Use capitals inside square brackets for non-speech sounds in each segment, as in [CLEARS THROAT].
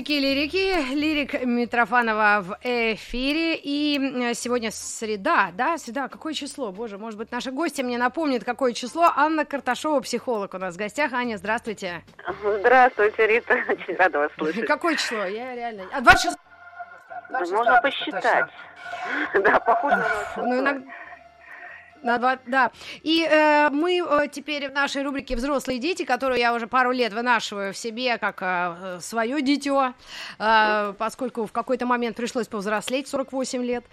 Физики и лирики, лирик Митрофанова в эфире, и сегодня среда, да, среда, какое число, боже, может быть, наши гости мне напомнят, какое число, Анна Карташова, психолог у нас в гостях, Аня, здравствуйте. Здравствуйте, Рита, [LAUGHS] очень рада вас слышать. Какое число, я реально, а, 26 Можно посчитать. [LAUGHS] Да, похоже на Ну, иногда... На два, да. И э, мы э, теперь в нашей рубрике «Взрослые дети», которую я уже пару лет вынашиваю в себе как э, свое дитё, э, поскольку в какой-то момент пришлось повзрослеть, 48 лет.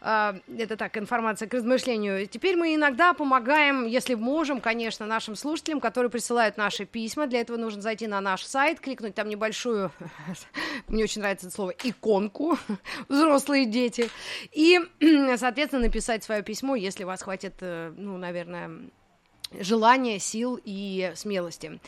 Э, это так, информация к размышлению. Теперь мы иногда помогаем, если можем, конечно, нашим слушателям, которые присылают наши письма. Для этого нужно зайти на наш сайт, кликнуть там небольшую, [LAUGHS] мне очень нравится это слово, иконку «Взрослые дети», и, [CLEARS THROAT] соответственно, написать свое письмо, если вас хватит ну, наверное, желания, сил и смелости.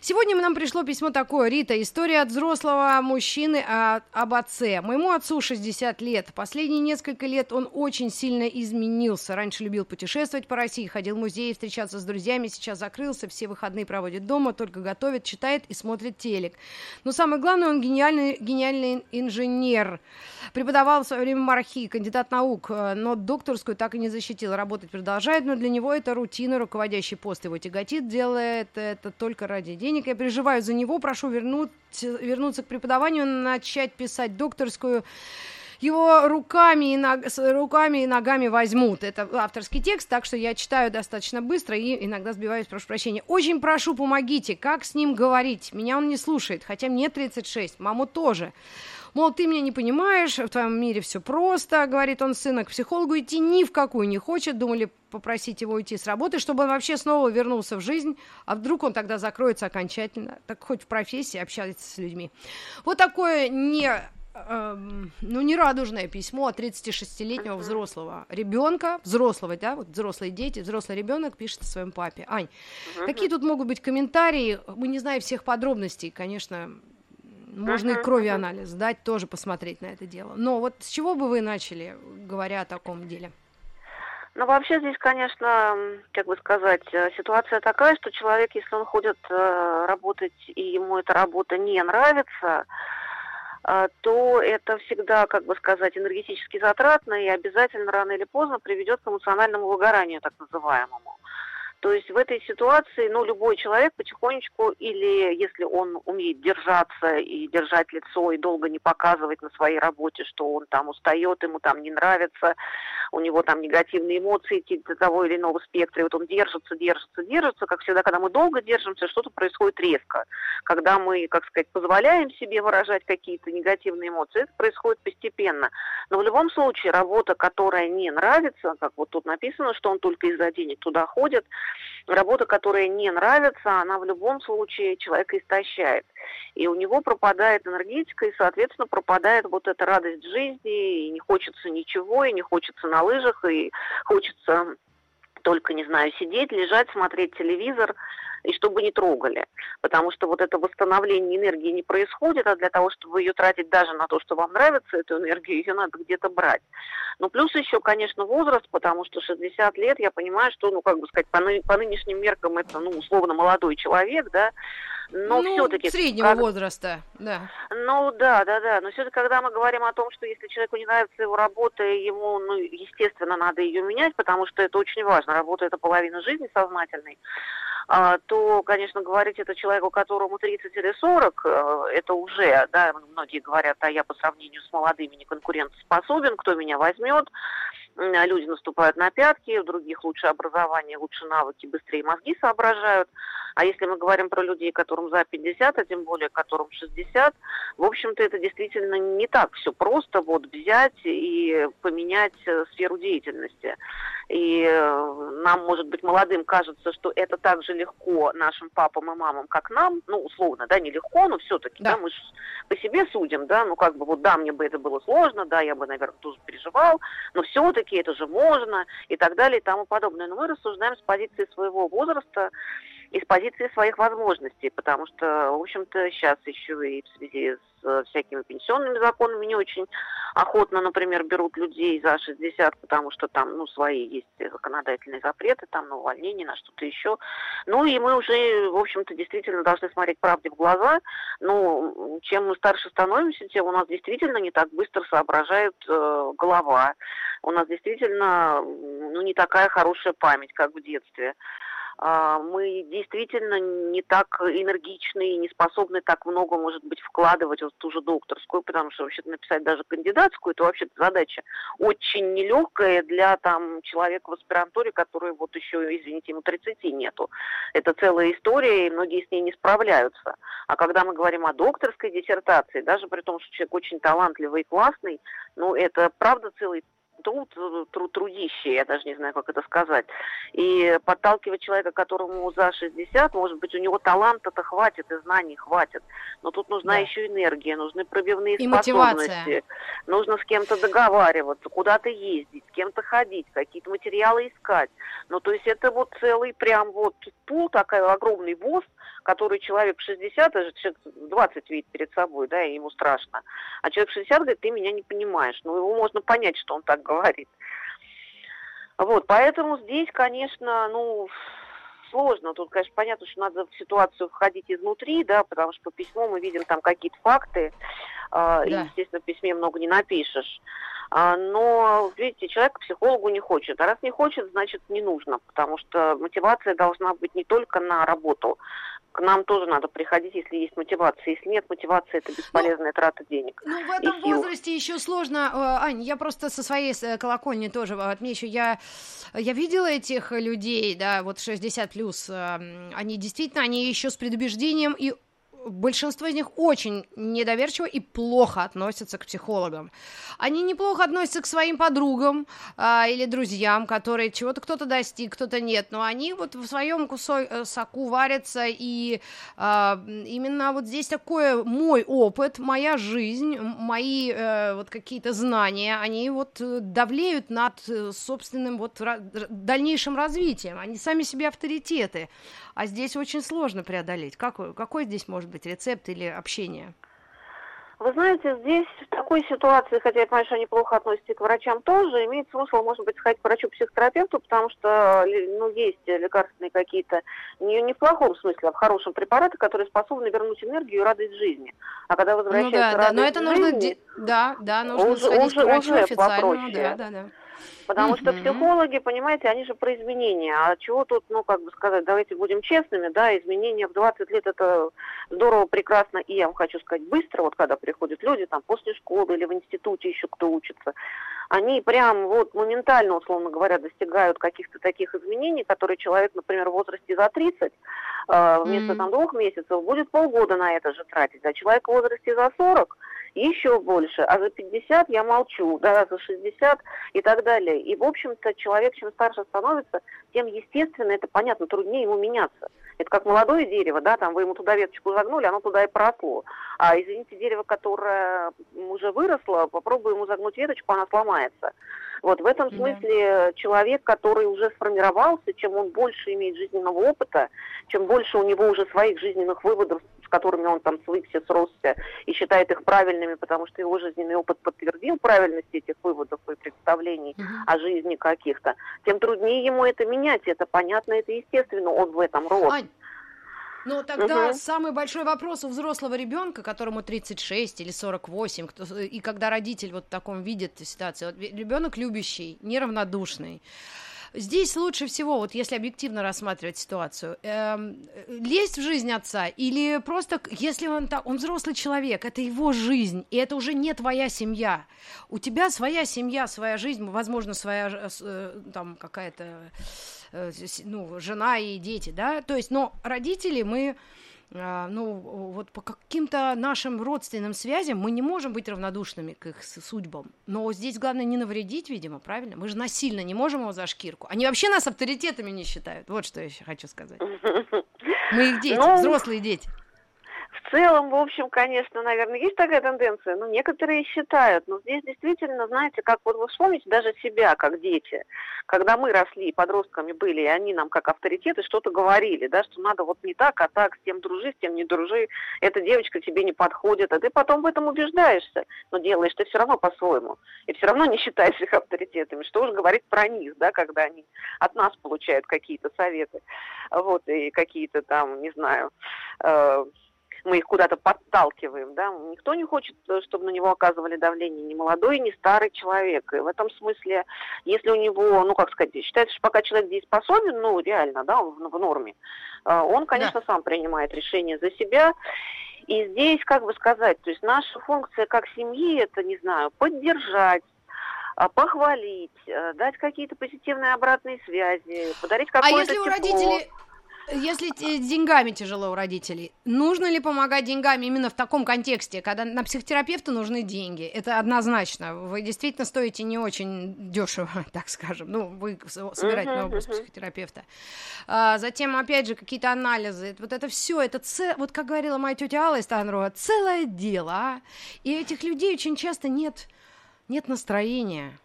Сегодня нам пришло письмо такое. Рита, история от взрослого мужчины о, об отце. Моему отцу 60 лет. Последние несколько лет он очень сильно изменился. Раньше любил путешествовать по России, ходил в музеи, встречаться с друзьями. Сейчас закрылся, все выходные проводит дома, только готовит, читает и смотрит телек. Но самое главное, он гениальный, гениальный инженер. Преподавал в свое время мархи, кандидат наук, но докторскую так и не защитил. Работать продолжает, но для него это рутина, руководитель руководящий пост его тяготит, делает это только ради денег. Я переживаю за него, прошу вернуть, вернуться к преподаванию, начать писать докторскую его руками и, ног, руками и ногами возьмут. Это авторский текст, так что я читаю достаточно быстро и иногда сбиваюсь, прошу прощения. Очень прошу, помогите, как с ним говорить? Меня он не слушает, хотя мне 36, маму тоже. Мол, ты меня не понимаешь, в твоем мире все просто, говорит он сына, к психологу идти ни в какую не хочет. Думали попросить его уйти с работы, чтобы он вообще снова вернулся в жизнь, а вдруг он тогда закроется окончательно, так хоть в профессии общается с людьми. Вот такое не эм, ну, нерадужное письмо от 36-летнего взрослого ребенка, взрослого, да, вот взрослые дети, взрослый ребенок пишет о своем папе. Ань, какие тут могут быть комментарии? Мы не знаем всех подробностей, конечно, можно и крови анализ дать, тоже посмотреть на это дело. Но вот с чего бы вы начали, говоря о таком деле? Ну, вообще здесь, конечно, как бы сказать, э, ситуация такая, что человек, если он ходит э, работать, и ему эта работа не нравится, э, то это всегда, как бы сказать, энергетически затратно и обязательно рано или поздно приведет к эмоциональному выгоранию, так называемому. То есть в этой ситуации, ну, любой человек потихонечку, или если он умеет держаться и держать лицо, и долго не показывать на своей работе, что он там устает, ему там не нравится, у него там негативные эмоции того или иного спектра, и вот он держится, держится, держится, как всегда, когда мы долго держимся, что-то происходит резко. Когда мы, как сказать, позволяем себе выражать какие-то негативные эмоции, это происходит постепенно. Но в любом случае работа, которая не нравится, как вот тут написано, что он только из-за денег туда ходит, работа, которая не нравится, она в любом случае человека истощает. И у него пропадает энергетика, и, соответственно, пропадает вот эта радость жизни, и не хочется ничего, и не хочется на лыжах, и хочется только, не знаю, сидеть, лежать, смотреть телевизор, и чтобы не трогали. Потому что вот это восстановление энергии не происходит, а для того, чтобы ее тратить даже на то, что вам нравится, эту энергию, ее надо где-то брать. Ну, плюс еще, конечно, возраст, потому что 60 лет, я понимаю, что, ну, как бы сказать, по, ны- по нынешним меркам это, ну, условно, молодой человек, да, но ну, все-таки... среднего как... возраста, да. Ну, да, да, да, но все-таки, когда мы говорим о том, что если человеку не нравится его работа, ему, ну, естественно, надо ее менять, потому что это очень важно, работа – это половина жизни сознательной, то, конечно, говорить это человеку, которому 30 или 40, э, это уже, да, многие говорят, а я по сравнению с молодыми не конкурентоспособен, кто меня возьмет, люди наступают на пятки, у других лучше образование, лучше навыки, быстрее мозги соображают. А если мы говорим про людей, которым за 50, а тем более которым 60, в общем-то, это действительно не так все просто вот взять и поменять э, сферу деятельности. И э, нам, может быть, молодым кажется, что это так же легко нашим папам и мамам, как нам, ну, условно, да, нелегко, но все-таки, да. да, мы же по себе судим, да, ну, как бы, вот, да, мне бы это было сложно, да, я бы, наверное, тоже переживал, но все-таки это же можно, и так далее, и тому подобное. Но мы рассуждаем с позиции своего возраста, из позиции своих возможностей, потому что, в общем-то, сейчас еще и в связи с э, всякими пенсионными законами не очень охотно, например, берут людей за 60, потому что там, ну, свои есть законодательные запреты, там, на увольнение, на что-то еще. Ну, и мы уже, в общем-то, действительно должны смотреть правде в глаза. Ну, чем мы старше становимся, тем у нас действительно не так быстро соображает э, голова. У нас действительно, ну, не такая хорошая память, как в детстве. А, мы действительно не так энергичны и не способны так много, может быть, вкладывать в ту же докторскую, потому что вообще написать даже кандидатскую, это вообще задача очень нелегкая для там человека в аспирантуре, который вот еще, извините, ему 30 нету. Это целая история, и многие с ней не справляются. А когда мы говорим о докторской диссертации, даже при том, что человек очень талантливый и классный, ну, это правда целый труд, труд трудище, я даже не знаю, как это сказать. И подталкивать человека, которому за 60, может быть, у него таланта-то хватит и знаний хватит. Но тут нужна да. еще энергия, нужны пробивные и способности. Мотивация. Нужно с кем-то договариваться, куда-то ездить, с кем-то ходить, какие-то материалы искать. Ну, то есть это вот целый прям вот пул, такой огромный воз, который человек 60, даже человек 20 видит перед собой, да, и ему страшно. А человек 60 говорит, ты меня не понимаешь. Ну, его можно понять, что он так говорит. Вот, поэтому здесь, конечно, ну, сложно. Тут, конечно, понятно, что надо в ситуацию входить изнутри, да, потому что по письму мы видим там какие-то факты, э, да. и, естественно, в письме много не напишешь. А, но, видите, человек к психологу не хочет. А раз не хочет, значит, не нужно, потому что мотивация должна быть не только на работу, к нам тоже надо приходить, если есть мотивация. Если нет мотивации, это бесполезная ну, трата денег. Ну, в этом возрасте еще сложно. Э, Ань, я просто со своей э, колокольни тоже отмечу. Я, я видела этих людей, да, вот 60 плюс. Они действительно, они еще с предубеждением и большинство из них очень недоверчиво и плохо относятся к психологам. Они неплохо относятся к своим подругам а, или друзьям, которые чего-то кто-то достиг, кто-то нет, но они вот в своем кусой э, соку варятся, и а, именно вот здесь такой мой опыт, моя жизнь, мои а, вот какие-то знания, они вот э, давлеют над собственным вот дальнейшим развитием, они сами себе авторитеты, а здесь очень сложно преодолеть. Как, какой здесь может быть рецепт или общение? Вы знаете, здесь в такой ситуации, хотя я понимаю, что они плохо относятся к врачам тоже, имеет смысл, может быть, сходить к врачу-психотерапевту, потому что ну, есть лекарственные какие-то, не, не в плохом смысле, а в хорошем препараты, которые способны вернуть энергию и радость жизни. А когда возвращается ну, да, радость да, но это нужно, жизни, да, да, нужно уже, сходить уже, к врачу уже официальному, да, да, да. Потому mm-hmm. что психологи, понимаете, они же про изменения. А чего тут, ну, как бы сказать, давайте будем честными, да, изменения в 20 лет это здорово, прекрасно, и я вам хочу сказать, быстро, вот когда приходят люди там после школы или в институте еще кто учится, они прям вот моментально, условно говоря, достигают каких-то таких изменений, которые человек, например, в возрасте за 30, э, вместо mm-hmm. там двух месяцев будет полгода на это же тратить, а человек в возрасте за 40 еще больше, а за 50 я молчу, да, за 60 и так далее. И, в общем-то, человек, чем старше становится, тем, естественно, это понятно, труднее ему меняться. Это как молодое дерево, да, там вы ему туда веточку загнули, оно туда и просло. А, извините, дерево, которое уже выросло, попробуй ему загнуть веточку, она сломается. Вот в этом смысле да. человек, который уже сформировался, чем он больше имеет жизненного опыта, чем больше у него уже своих жизненных выводов которыми он там свыкся, сросся и считает их правильными, потому что его жизненный опыт подтвердил правильность этих выводов и представлений uh-huh. о жизни каких-то, тем труднее ему это менять. Это понятно, это естественно, он в этом рос. Ань, ну, тогда угу. самый большой вопрос у взрослого ребенка, которому 36 или 48, кто, и когда родитель вот в таком видит ситуацию, вот ребенок любящий, неравнодушный, Здесь лучше всего, вот если объективно рассматривать ситуацию, э, лезть в жизнь отца или просто, если он, так, он взрослый человек, это его жизнь, и это уже не твоя семья. У тебя своя семья, своя жизнь, возможно, своя э, э, там какая-то э, ну, жена и дети, да, то есть, но родители мы ну, вот по каким-то нашим родственным связям мы не можем быть равнодушными к их судьбам. Но здесь главное не навредить, видимо, правильно? Мы же насильно не можем его за шкирку. Они вообще нас авторитетами не считают. Вот что я еще хочу сказать. Мы их дети, ну, взрослые дети. В целом, в общем, конечно, наверное, есть такая тенденция, но некоторые считают. Но здесь действительно, знаете, как вот вы вспомните даже себя, как дети. Когда мы росли, подростками были, и они нам как авторитеты что-то говорили, да, что надо вот не так, а так, с тем дружи, с тем не дружи, эта девочка тебе не подходит, а ты потом в этом убеждаешься, но делаешь ты все равно по-своему. И все равно не считаешь их авторитетами. Что уж говорить про них, да, когда они от нас получают какие-то советы, вот, и какие-то там, не знаю, э, мы их куда-то подталкиваем, да, никто не хочет, э, чтобы на него оказывали давление, ни молодой, ни старый человек. И в этом смысле, если у него, ну, как сказать, считается, что пока человек дееспособен, ну, реально, да, он в, в норме, э, он, конечно, да. сам принимает решение за себя. И здесь, как бы сказать, то есть наша функция как семьи, это, не знаю, поддержать, э, похвалить, дать какие-то позитивные обратные связи, подарить какое-то А если тепло. у родителей если деньгами тяжело у родителей, нужно ли помогать деньгами именно в таком контексте, когда на психотерапевта нужны деньги? Это однозначно. Вы действительно стоите не очень дешево, [LAUGHS] так скажем. Ну, вы собираете uh-huh, нового uh-huh. психотерапевта. А, затем, опять же, какие-то анализы. Вот это все, это цел... вот как говорила моя тетя Алла из Танрова, целое дело. А? И этих людей очень часто нет, нет настроения.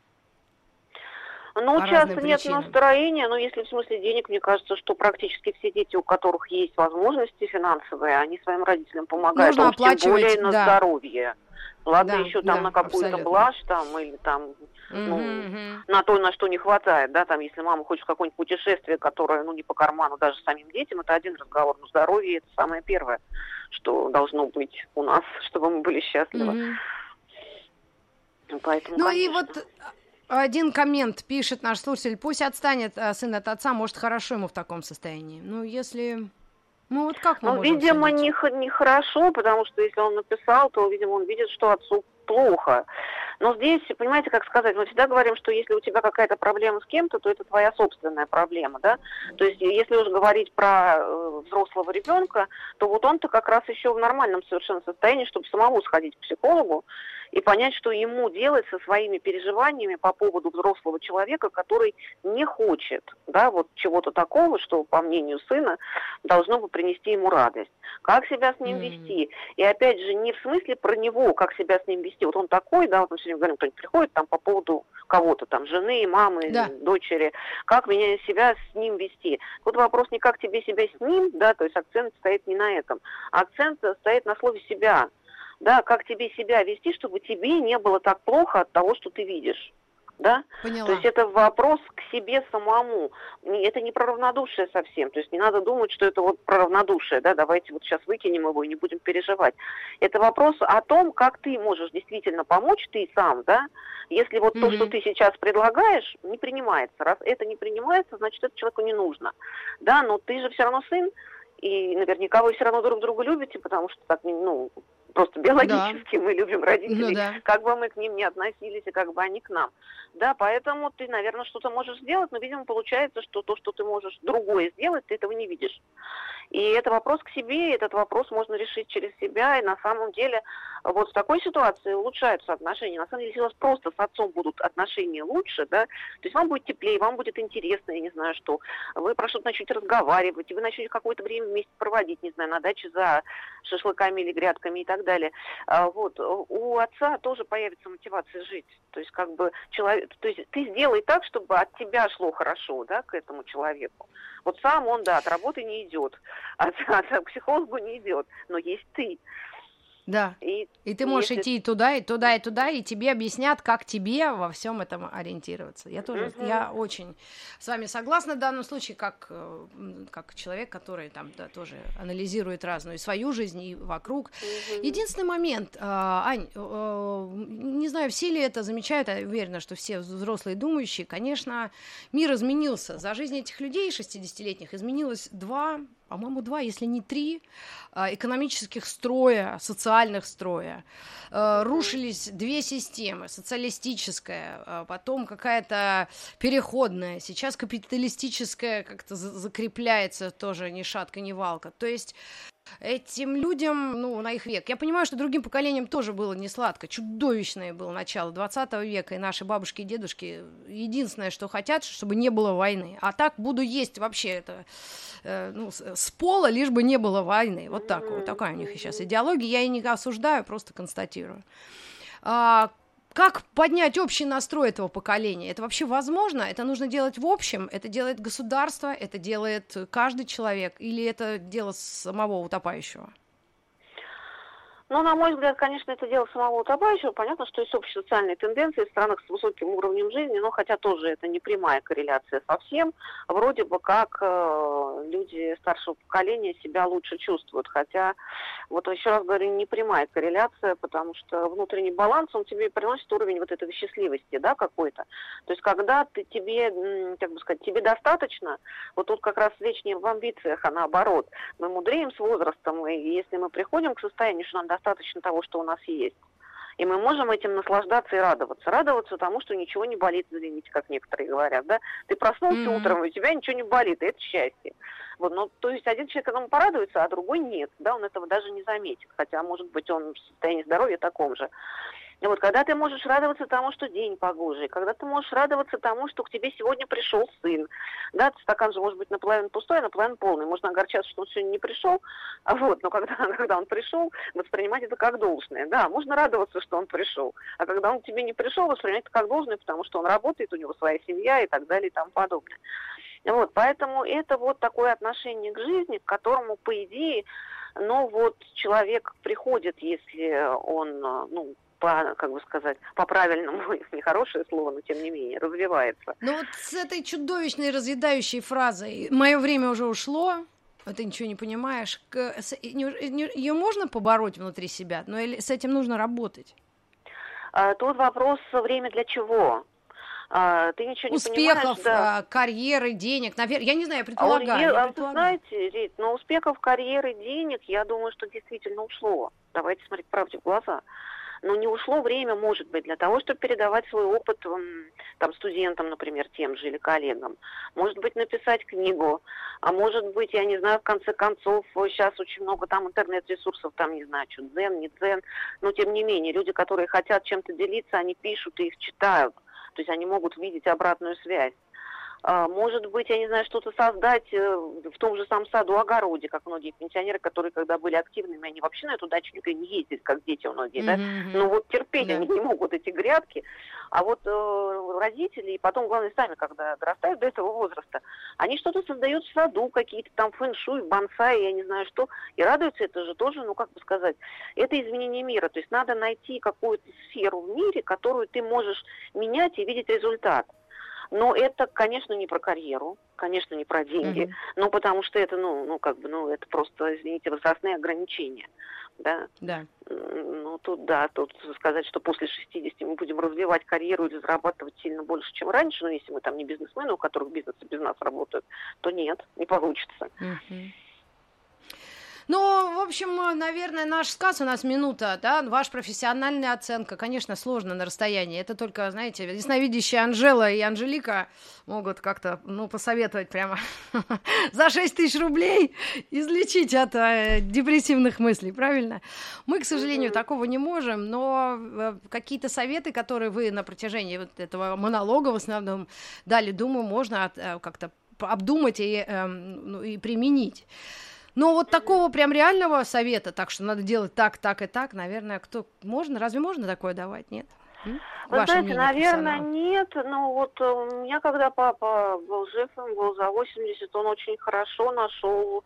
Ну, часто нет настроения, но если в смысле денег, мне кажется, что практически все дети, у которых есть возможности финансовые, они своим родителям помогают, Нужно а тем более на да. здоровье. Ладно, да, еще там да, на какую-то блажь там или там ну, mm-hmm. на то, на что не хватает, да, там, если мама хочет какое-нибудь путешествие, которое, ну, не по карману даже самим детям, это один разговор, но здоровье это самое первое, что должно быть у нас, [LAUGHS] чтобы мы были счастливы. Mm-hmm. Поэтому, ну конечно. и вот один коммент пишет наш слушатель, пусть отстанет а, сын от отца, может, хорошо ему в таком состоянии. Ну, если... Ну, вот как мы Ну, видимо, не, не хорошо, потому что если он написал, то, видимо, он видит, что отцу плохо. Но здесь, понимаете, как сказать, мы всегда говорим, что если у тебя какая-то проблема с кем-то, то это твоя собственная проблема, да. То есть, если уж говорить про э, взрослого ребенка, то вот он-то как раз еще в нормальном совершенно состоянии, чтобы самому сходить к психологу, и понять, что ему делать со своими переживаниями по поводу взрослого человека, который не хочет, да, вот чего-то такого, что, по мнению сына, должно бы принести ему радость. Как себя с ним mm-hmm. вести? И опять же, не в смысле про него, как себя с ним вести. Вот он такой, да, вот мы сегодня говорим, кто-нибудь приходит там по поводу кого-то там, жены, мамы, да. дочери, как меня себя с ним вести. Тут вопрос не как тебе себя с ним, да, то есть акцент стоит не на этом. Акцент стоит на слове себя да, как тебе себя вести, чтобы тебе не было так плохо от того, что ты видишь. Да? Поняла. То есть это вопрос к себе самому. Это не про равнодушие совсем. То есть не надо думать, что это вот про равнодушие, да, давайте вот сейчас выкинем его и не будем переживать. Это вопрос о том, как ты можешь действительно помочь ты сам, да, если вот mm-hmm. то, что ты сейчас предлагаешь, не принимается. Раз это не принимается, значит, это человеку не нужно. Да, но ты же все равно сын, и наверняка вы все равно друг друга любите, потому что так, ну, просто биологически да. мы любим родителей, ну, да. как бы мы к ним не относились, и как бы они к нам. Да, поэтому ты, наверное, что-то можешь сделать, но, видимо, получается, что то, что ты можешь другое сделать, ты этого не видишь. И это вопрос к себе, и этот вопрос можно решить через себя, и на самом деле вот в такой ситуации улучшаются отношения. На самом деле, если у вас просто с отцом будут отношения лучше, да, то есть вам будет теплее, вам будет интересно, я не знаю что, вы про что-то начнете разговаривать, и вы начнете какое-то время вместе проводить, не знаю, на даче за шашлыками или грядками и так далее. А вот, у отца тоже появится мотивация жить. То есть, как бы, человек, то есть ты сделай так, чтобы от тебя шло хорошо, да, к этому человеку. Вот сам он, да, от работы не идет, [LAUGHS] от, от психологу не идет, но есть ты. Да. И, и ты можешь если... идти и туда, и туда, и туда, и тебе объяснят, как тебе во всем этом ориентироваться. Я тоже, угу. я очень с вами согласна в данном случае, как, э, как человек, который там да, тоже анализирует разную свою жизнь и вокруг. Угу. Единственный момент, э, Ань, не знаю, все ли это замечают, я уверена, что все взрослые думающие, конечно, мир изменился. За жизнь этих людей 60-летних изменилось два по-моему, два, если не три а, экономических строя, социальных строя. А, рушились две системы, социалистическая, а потом какая-то переходная, сейчас капиталистическая как-то закрепляется тоже ни шатка, ни валка. То есть этим людям, ну, на их век. Я понимаю, что другим поколениям тоже было не сладко. Чудовищное было начало 20 века, и наши бабушки и дедушки единственное, что хотят, чтобы не было войны. А так буду есть вообще это э, ну, с пола, лишь бы не было войны. Вот так вот, такая у них сейчас идеология. Я и не осуждаю, просто констатирую. А, как поднять общий настрой этого поколения? Это вообще возможно? Это нужно делать в общем? Это делает государство? Это делает каждый человек? Или это дело самого утопающего? Ну, на мой взгляд, конечно, это дело самого утопающего. Понятно, что есть общие социальные тенденции в странах с высоким уровнем жизни, но хотя тоже это не прямая корреляция совсем. Вроде бы как э, люди старшего поколения себя лучше чувствуют. Хотя, вот еще раз говорю, не прямая корреляция, потому что внутренний баланс, он тебе приносит уровень вот этой счастливости, да, какой-то. То есть, когда ты, тебе, как бы сказать, тебе достаточно, вот тут как раз речь не в амбициях, а наоборот. Мы мудреем с возрастом, и если мы приходим к состоянию, что нам достаточно достаточно того, что у нас есть. И мы можем этим наслаждаться и радоваться. Радоваться тому, что ничего не болит, извините, как некоторые говорят, да? Ты проснулся mm-hmm. утром, и у тебя ничего не болит, и это счастье. Вот, ну, то есть один человек этому порадуется, а другой нет, да, он этого даже не заметит, хотя, может быть, он в состоянии здоровья таком же. Вот, когда ты можешь радоваться тому, что день погожий, когда ты можешь радоваться тому, что к тебе сегодня пришел сын, да, стакан же может быть наполовину пустой, а наполовину полный, можно огорчаться, что он сегодня не пришел, а вот, но когда, [LAUGHS] когда он пришел, воспринимать это как должное, да, можно радоваться, что он пришел, а когда он к тебе не пришел, воспринимать это как должное, потому что он работает, у него своя семья и так далее и тому подобное. Вот, поэтому это вот такое отношение к жизни, к которому, по идее, ну вот человек приходит, если он, ну, по, как бы сказать, по правильному, [LAUGHS] нехорошее слово, но тем не менее, развивается. Ну вот с этой чудовищной разъедающей фразой «мое время уже ушло», а ты ничего не понимаешь, ее можно побороть внутри себя, но с этим нужно работать? А, тут вопрос время для чего? А, ты ничего не успехов, понимаешь, да. А, карьеры, денег, наверное, я не знаю, я предполагаю. А, предполагаю. Вы знаете, Рит, но успехов, карьеры, денег, я думаю, что действительно ушло. Давайте смотреть правде в глаза но не ушло время, может быть, для того, чтобы передавать свой опыт там, студентам, например, тем же или коллегам. Может быть, написать книгу, а может быть, я не знаю, в конце концов, сейчас очень много там интернет-ресурсов, там, не знаю, что, дзен, не дзен, но тем не менее, люди, которые хотят чем-то делиться, они пишут и их читают, то есть они могут видеть обратную связь. А, может быть, я не знаю, что-то создать э, в том же самом саду, огороде, как многие пенсионеры, которые, когда были активными, они вообще на эту дачу никогда не ездили, как дети многие, да? Mm-hmm. Но вот терпеть yeah. они не могут эти грядки. А вот э, родители, и потом, главное, сами, когда дорастают до этого возраста, они что-то создают в саду, какие-то там фэн-шуй, бонсай, я не знаю что, и радуются это же тоже, ну, как бы сказать, это изменение мира. То есть надо найти какую-то сферу в мире, которую ты можешь менять и видеть результат. Но это, конечно, не про карьеру, конечно, не про деньги, mm-hmm. ну, потому что это, ну, ну, как бы, ну, это просто, извините, возрастные ограничения, да. Да. Ну, тут, да, тут сказать, что после 60 мы будем развивать карьеру или зарабатывать сильно больше, чем раньше, но если мы там не бизнесмены, у которых бизнес без нас работают, то нет, не получится. Mm-hmm. Ну, в общем, наверное, наш сказ у нас минута, да, ваша профессиональная оценка, конечно, сложно на расстоянии. Это только, знаете, ясновидящие Анжела и Анжелика могут как-то, ну, посоветовать прямо [LAUGHS] за 6 тысяч рублей излечить от э, депрессивных мыслей, правильно? Мы, к сожалению, такого не можем, но э, какие-то советы, которые вы на протяжении вот этого монолога в основном дали, думаю, можно э, как-то обдумать и, э, ну, и применить. Но вот такого прям реального совета, так что надо делать так, так и так, наверное, кто можно? Разве можно такое давать? Нет? Вы Ваше знаете, наверное, нет. Но вот э, у меня, когда папа был жив, он был за 80, он очень хорошо нашел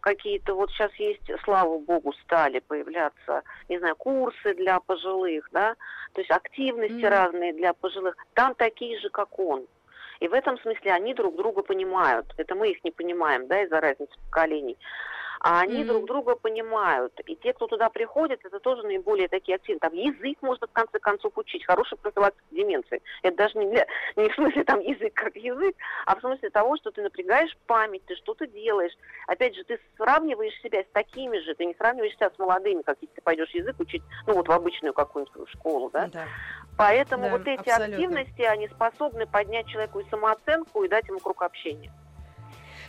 какие-то, вот сейчас есть, слава богу, стали появляться, не знаю, курсы для пожилых, да, то есть активности mm-hmm. разные для пожилых. Там такие же, как он. И в этом смысле они друг друга понимают. Это мы их не понимаем, да, из-за разницы поколений а они mm-hmm. друг друга понимают. И те, кто туда приходит, это тоже наиболее такие активные. Там язык можно в конце концов учить, хороший профилактика деменции. Это даже не, для, [LAUGHS] не в смысле там язык как язык, а в смысле того, что ты напрягаешь память, ты что-то делаешь. Опять же, ты сравниваешь себя с такими же, ты не сравниваешь себя с молодыми, как если ты пойдешь язык учить, ну вот в обычную какую-нибудь школу, да? да. Поэтому да, вот эти абсолютно. активности, они способны поднять человеку и самооценку, и дать ему круг общения.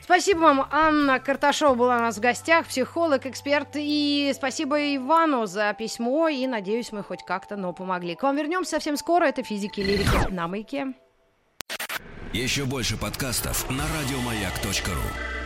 Спасибо вам, Анна Карташова была у нас в гостях, психолог, эксперт. И спасибо Ивану за письмо. И надеюсь, мы хоть как-то, но помогли. К вам вернемся совсем скоро. Это «Физики и лирики» на маяке. Еще больше подкастов на радиомаяк.ру